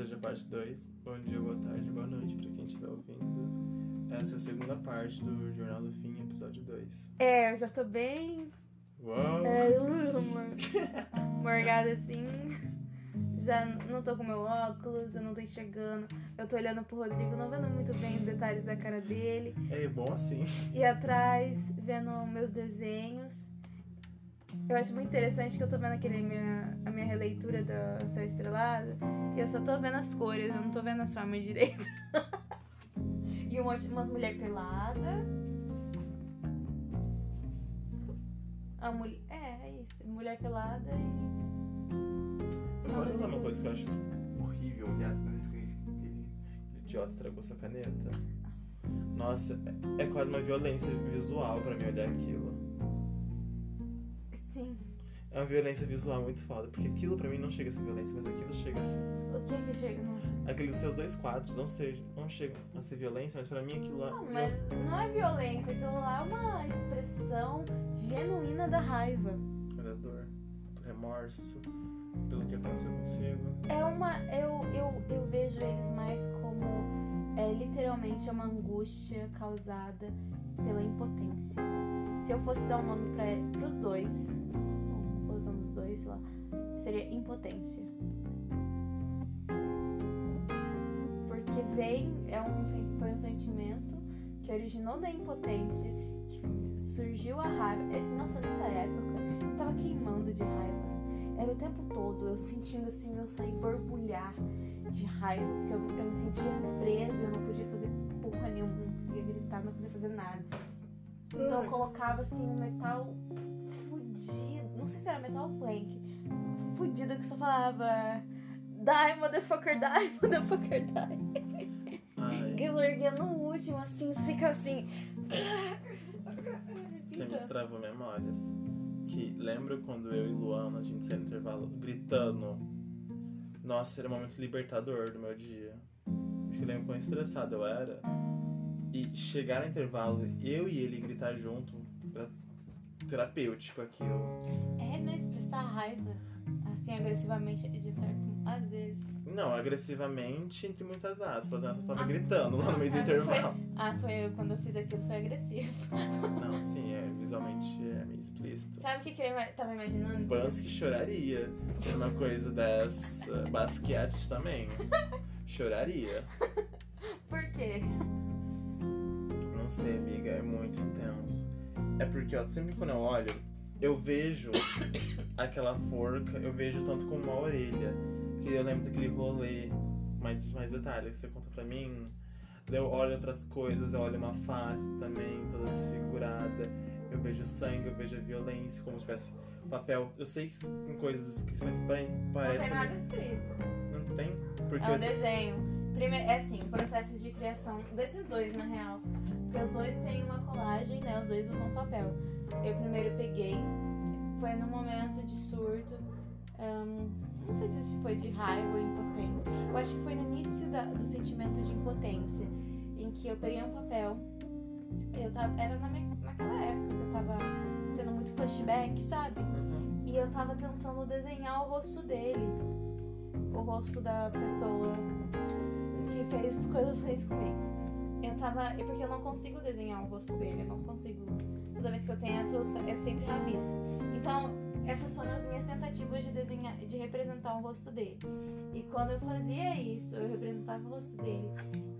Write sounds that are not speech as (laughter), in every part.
seja parte 2. Bom dia, boa tarde, boa noite pra quem estiver ouvindo. Essa é a segunda parte do Jornal do Fim, episódio 2. É, eu já tô bem. Uau! É, uma- morgada assim. Já não tô com meu óculos, eu não tô enxergando. Eu tô olhando pro Rodrigo, não vendo muito bem os detalhes da cara dele. É bom assim. E atrás, vendo meus desenhos. Eu acho muito interessante que eu tô vendo aquele minha, a minha releitura do Céu Estrelado. E eu só tô vendo as cores, eu não tô vendo as formas direito. (laughs) e um monte- umas mulheres peladas. A mulher. É, é isso. Mulher pelada e. umas usar uma coisa que eu acho horrível olhar que aquele idiota estragou sua caneta. Nossa, é é quase uma violência visual pra mim olhar aquilo. É uma violência visual muito foda, porque aquilo pra mim não chega a ser violência, mas aquilo chega a ser. O que que chega? Não, Aqueles seus dois quadros não, sejam, não chegam a ser violência, mas pra mim aquilo lá. não, mas não é violência, aquilo lá é uma expressão genuína da raiva. da dor, do remorso, pelo que aconteceu consigo. É uma. Eu, eu, eu vejo eles mais como. É literalmente uma angústia causada pela impotência. Se eu fosse dar um nome pra, pros dois, sei lá, seria impotência. Porque vem, é um, foi um sentimento que originou da impotência, que surgiu a raiva. Esse, nossa, nessa época, eu tava queimando de raiva. Era o tempo todo eu sentindo assim meu sangue borbulhar de raiva, porque eu, eu me sentia presa, eu não podia fazer porra nenhuma, não conseguia gritar, não conseguia fazer nada. Então eu colocava assim um metal fudido, não sei se era metal plank, fudido que só falava Die, motherfucker, die, (laughs) motherfucker, die. Ai, Que eu erguia no último, assim, você fica assim. você me destravou memórias. Que lembra quando eu e Luana, a gente saiu no intervalo gritando? Nossa, era um momento libertador do meu dia. Porque eu lembro quão estressado eu era. E chegar no intervalo, eu e ele gritar junto, terapêutico aquilo. É, né? Expressar raiva, assim, agressivamente, de certo, às vezes. Não, agressivamente, entre muitas aspas, né? Só tava Ah. gritando lá no meio do Ah, intervalo. Ah, foi quando eu fiz aquilo, foi agressivo. Não, sim, é, visualmente é meio explícito. Sabe o que, que eu tava imaginando? Bansky choraria. Uma coisa dessa. Basquiat também. Choraria. (laughs) Por quê? Não sei, amiga, é muito intenso. É porque, ó, sempre quando eu olho, eu vejo aquela forca, eu vejo tanto como uma orelha. Que eu lembro daquele rolê, mais, mais detalhes que você conta pra mim. Eu olho outras coisas, eu olho uma face também, toda desfigurada. Eu vejo sangue, eu vejo a violência, como se tivesse papel. Eu sei que tem coisas que mas pare- Não parece. tem nada escrito. Não tem? Porque É um eu- desenho. Primeiro, é assim, o processo de criação desses dois, na real. Porque os dois têm uma colagem, né? Os dois usam papel. Eu primeiro peguei, foi no momento de surto. ahn, não sei se foi de raiva ou impotência. Eu acho que foi no início da- do sentimento de impotência. Em que eu peguei um papel. Eu tava, era na minha- naquela época que eu tava tendo muito flashback, sabe? Uhum. E eu tava tentando desenhar o rosto dele. O rosto da pessoa que fez coisas ruins comigo. Eu tava. É porque eu não consigo desenhar o rosto dele. Eu não consigo. Toda vez que eu tento, é sempre rabisco. Então, essas foram as minhas tentativas de desenhar, de representar o rosto dele. E quando eu fazia isso, eu representava o rosto dele.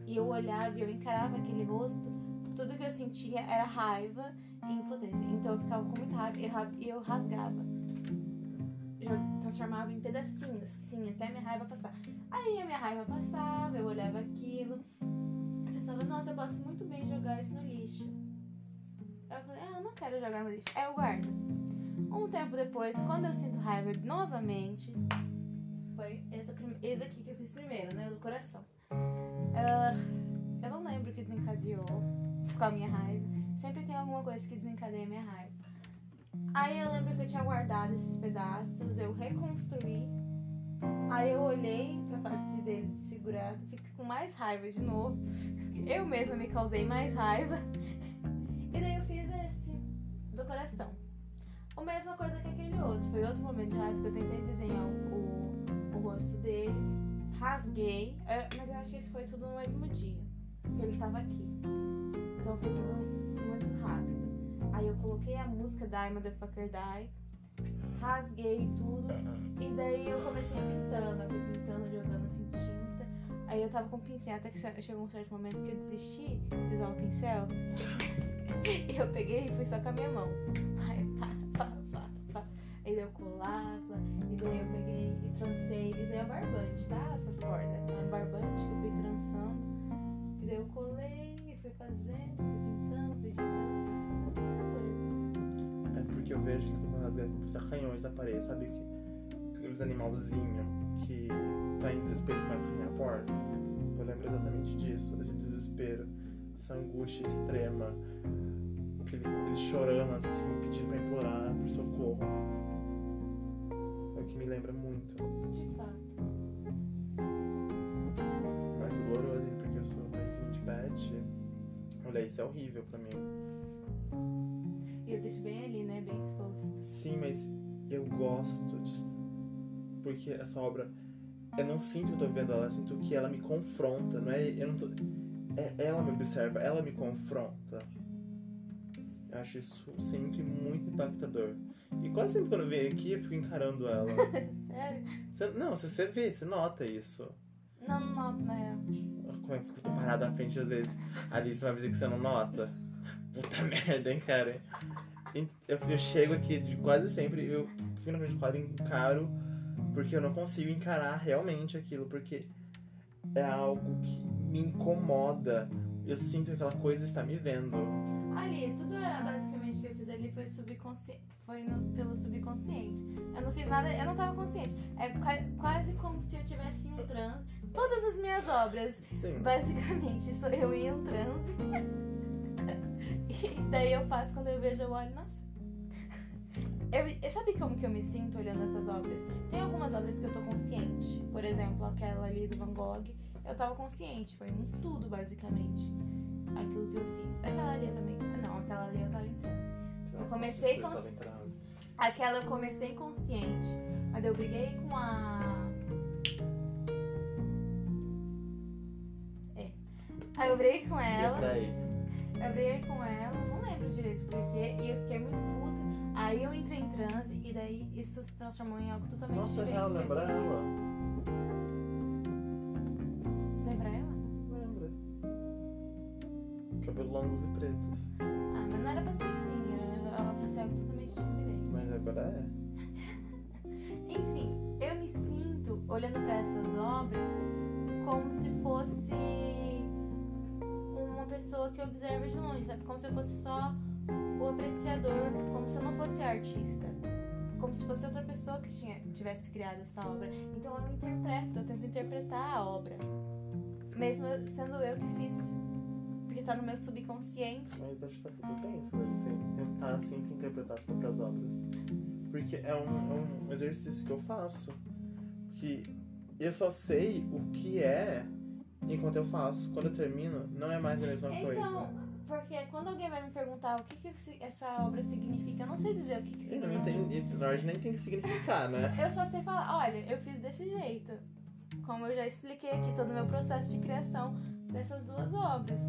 E eu olhava e eu encarava aquele rosto. Tudo que eu sentia era raiva e impotência. Então eu ficava com muita raiva e eu ra- eu rasgava transformava em pedacinhos, sim, até minha raiva passar. Aí a minha raiva passava, eu olhava aquilo, pensava, nossa, eu posso muito bem jogar isso no lixo. Eu falei, ah, eu não quero jogar no lixo. Aí eu guardo. Um tempo depois, quando eu sinto raiva novamente, foi essa, esse aqui que eu fiz primeiro, né? Do coração. Ah, eu não lembro o que desencadeou com a minha raiva. Sempre tem alguma coisa que desencadeia a minha raiva. Aí eu lembro que eu tinha guardado esses pedaços, eu reconstruí. Aí eu olhei pra face dele desfigurado, fiquei com mais raiva de novo. Eu mesma me causei mais raiva. E daí eu fiz esse do coração. A mesma coisa que aquele outro. Foi outro momento de raiva que eu tentei desenhar o, o rosto dele. rasguei, é, mas eu acho que isso foi tudo no mesmo dia, porque ele tava aqui. Então foi tudo muito rápido. Aí eu coloquei a música Die Motherfucker Die, rasguei tudo, e daí eu comecei pintando, eu fui pintando, jogando assim tinta. Aí eu tava com o pincel, até que che- chegou um certo momento que eu desisti de usar o pincel. (laughs) e eu peguei e fui só com a minha mão. Aí, pá, pá, pá, pá. Aí eu colava, e daí eu peguei e trancei. Isso é barbante, tá? Essas cordas. Um barbante que eu fui trançando. E daí eu colei, e fui fazendo, pintando, fui jogando, fui fazendo as coisas. É porque eu vejo eles rasgando os arranhões da parede, sabe? Que, aqueles animalzinhos que tá em desespero e começa a arranhar a porta. Eu lembro exatamente disso, desse desespero, essa angústia extrema. Aquele, eles chorando assim, pedindo pra implorar por socorro. É o que me lembra muito. De fato. Mais doloroso, hein, porque eu sou paizinho de Beth. Olha, isso é horrível pra mim. E eu deixo bem ali, né? Bem exposto. Sim, mas eu gosto disso. Porque essa obra, eu não sinto que eu tô vendo ela, eu sinto que ela me confronta, não é? Eu não tô. É, ela me observa, ela me confronta. Eu acho isso sempre muito impactador. E quase sempre quando eu venho aqui, eu fico encarando ela. (laughs) Sério? Você- não, você, você vê, você nota isso. Não, não noto, na real. Como eu fico parada na frente às vezes. Ali, você vai dizer que você não nota? Puta (laughs) merda, hein, cara? Eu, eu chego aqui de quase sempre, eu fico na frente do quadro e encaro, porque eu não consigo encarar realmente aquilo, porque é algo que me incomoda. Eu sinto que aquela coisa está me vendo. Ali, tudo é basicamente que eu fiz ali foi subconsciente. Foi no- pelo subconsciente. Eu não fiz nada, eu não tava consciente. É qua- quase como se eu tivesse em um transe. Todas as minhas obras, Sim. basicamente, sou eu em um transe. (laughs) e daí eu faço quando eu vejo o olho nascer. Eu, sabe como que eu me sinto olhando essas obras? Tem algumas obras que eu tô consciente. Por exemplo, aquela ali do Van Gogh, eu tava consciente. Foi um estudo, basicamente. Aquilo que eu fiz. Aquela ali eu também. Não, aquela ali eu tava em transe. Eu comecei transe. Aquela eu comecei consciente. Mas eu briguei com a. É. Aí eu briguei com E ela. aí? Eu briguei com ela, não lembro direito porquê. E eu fiquei muito puta. Aí eu entrei em transe e daí isso se transformou em algo totalmente Nossa, diferente. eu lembra ela? Lembra ela? Lembra. Cabelo longos e pretos. Ah, mas não era pra ser assim, era pra ser algo totalmente diferente. Mas agora é. (laughs) Enfim, eu me sinto olhando pra essas obras como se fosse pessoa que observa de longe, sabe? Como se eu fosse só o apreciador, como se eu não fosse artista. Como se fosse outra pessoa que tinha, tivesse criado essa obra. Então eu interpreto, eu tento interpretar a obra. Mesmo sendo eu que fiz. Porque tá no meu subconsciente. Mas acho que tá tudo bem se a gente tentar sempre interpretar as próprias obras. Porque é um, é um exercício que eu faço. Que eu só sei o que é enquanto eu faço. Quando eu termino, não é mais a mesma coisa. Então, porque quando alguém vai me perguntar o que, que essa obra significa, eu não sei dizer o que, que não significa. tem, e, na verdade, nem tem que significar, né? (laughs) Eu só sei falar, olha, eu fiz desse jeito. Como eu já expliquei aqui todo o meu processo de criação dessas duas obras.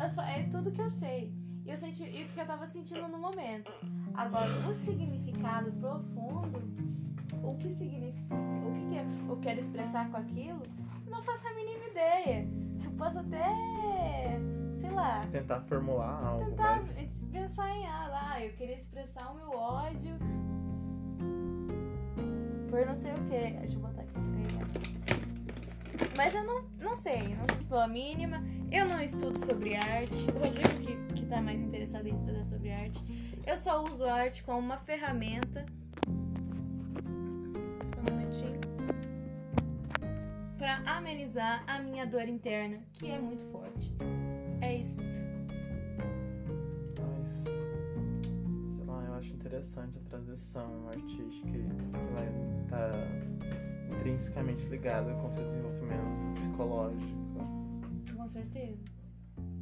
Eu só, é tudo que eu sei. E eu senti e o que eu tava sentindo no momento. Agora, o significado profundo, o que significa, o que, que eu quero expressar com aquilo, não faço a mínima ideia. Eu posso até, sei lá, Tentar formular algo, tentar mas. pensar em ah, lá, eu queria expressar o meu ódio por não sei o que. Deixa eu botar aqui pra. Mas eu não, não sei, não tô a mínima. Eu não estudo sobre arte. O Rodrigo, que, que tá mais interessado em estudar sobre arte. Eu só uso a arte como uma ferramenta. Amenizar a minha dor interna, que é muito forte. É isso. Mas. Sei lá, eu acho interessante a transição artística que ela tá intrinsecamente ligada com o seu desenvolvimento psicológico. Com certeza.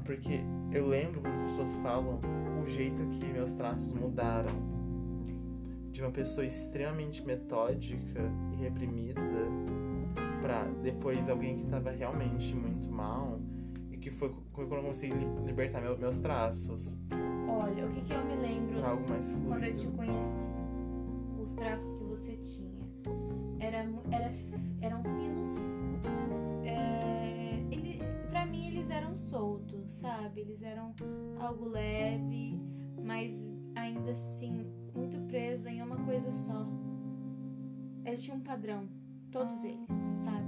Porque eu lembro quando as pessoas falam o jeito que meus traços mudaram. De uma pessoa extremamente metódica e reprimida pra depois alguém que tava realmente muito mal e que foi quando eu consegui li- libertar meu- meus traços Olha, o que, que eu me lembro algo mais quando eu te conheci? Os traços que você tinha. Era, era, eram finos. É, ele, pra mim, eles eram soltos, sabe? Eles eram algo leve, mas ainda assim muito preso em uma coisa só. Eles tinham um padrão, todos eles, sabe?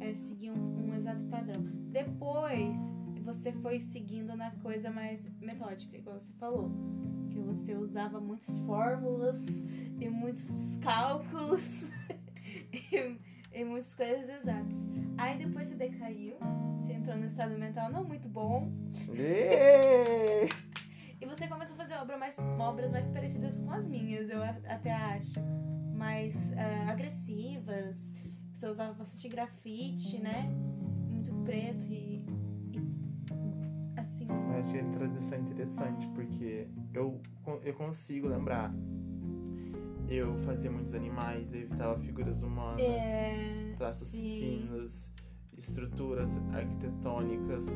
Eles seguiam um exato padrão. Depois, você foi seguindo na coisa mais metódica, igual você falou. Que você usava muitas fórmulas e muitos cálculos (laughs) e, e muitas coisas exatas. Aí depois você decaiu, você entrou no estado mental não muito bom e você começou a fazer obra mais, obras mais parecidas com as minhas, eu até acho. Ah, agressivas. Você usava bastante grafite, né? Muito preto e. e assim. Eu acho que a introdução é interessante porque eu, eu consigo lembrar. Eu fazia muitos animais, eu evitava figuras humanas, É. traços sim. finos, estruturas arquitetônicas.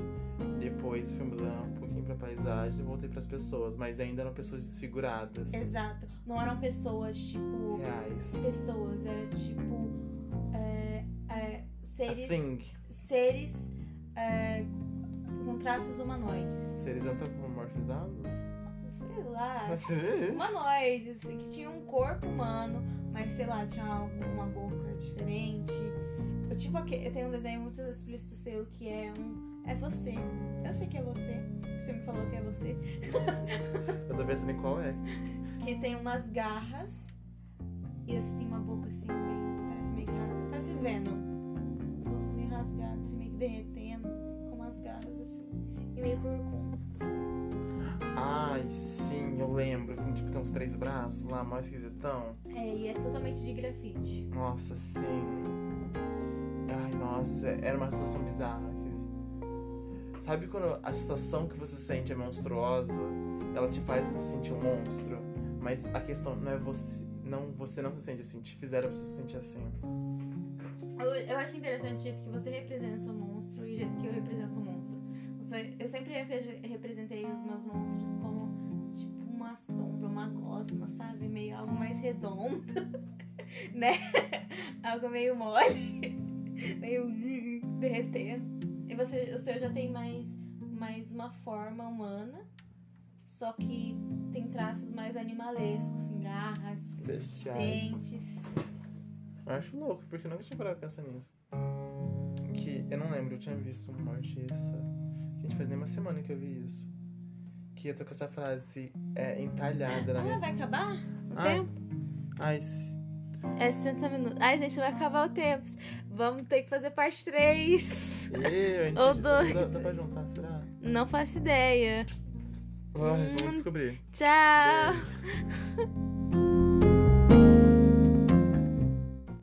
Depois fui mudando um pouquinho pra paisagem e voltei pras pessoas, mas ainda eram pessoas desfiguradas. Exato. Não eram pessoas tipo. Reais. Pessoas, era tipo. É, é, seres. Seres é, com traços humanoides. Seres antropomorfizados? Sei lá. humanoides, assim, que tinham um corpo humano, mas sei lá, tinha alguma boca diferente. Eu, tipo, eu tenho um desenho muito explícito seu que é um. É você. Eu sei que é você. Você me falou que é você. (laughs) Eu tô pensando em qual é. Que tem umas garras e assim, uma boca assim, rasgada. Parece Venom. Boca meio rasgada, assim, meio que derretendo, com umas garras assim. E meio corcunda. Ai, sim, eu lembro. Tem tipo tem uns três braços lá, mais esquisitão. É, e é totalmente de grafite. Nossa, sim. Ai, nossa, era uma sensação bizarra. Sabe quando a sensação que você sente é monstruosa? Ela te faz se sentir um monstro. Mas a questão não é você. Não, você não se sente assim. Te fizeram você se sentir assim. Eu, eu acho interessante o jeito que você representa o monstro e o jeito que eu represento o monstro. Você- eu sempre repre- representei os meus monstros como tipo uma sombra, uma gosma, sabe? Meio algo mais redondo, (laughs) né? algo meio mole, (laughs) meio derretendo. E você, o seu já tem mais, mais uma forma humana, só que tem traços mais animalescos, assim, garras, Bestiais. dentes. Eu acho louco, porque eu nunca tinha parado pra pensar nisso. Que eu não lembro, eu tinha visto um artista. Gente, faz nem uma semana que eu vi isso. Que eu tô com essa frase é, entalhada na Ah, minha. vai acabar o Ah. tempo? Ai, se- É 60 minutos. Ai, gente, vai acabar o tempo. Vamos ter que fazer parte 3. Ê, a gente- (laughs) Ô, doido. Dá, dá pra juntar, será? Não faço ideia. Ai, Hum. vamos descobrir. Tchau. (laughs)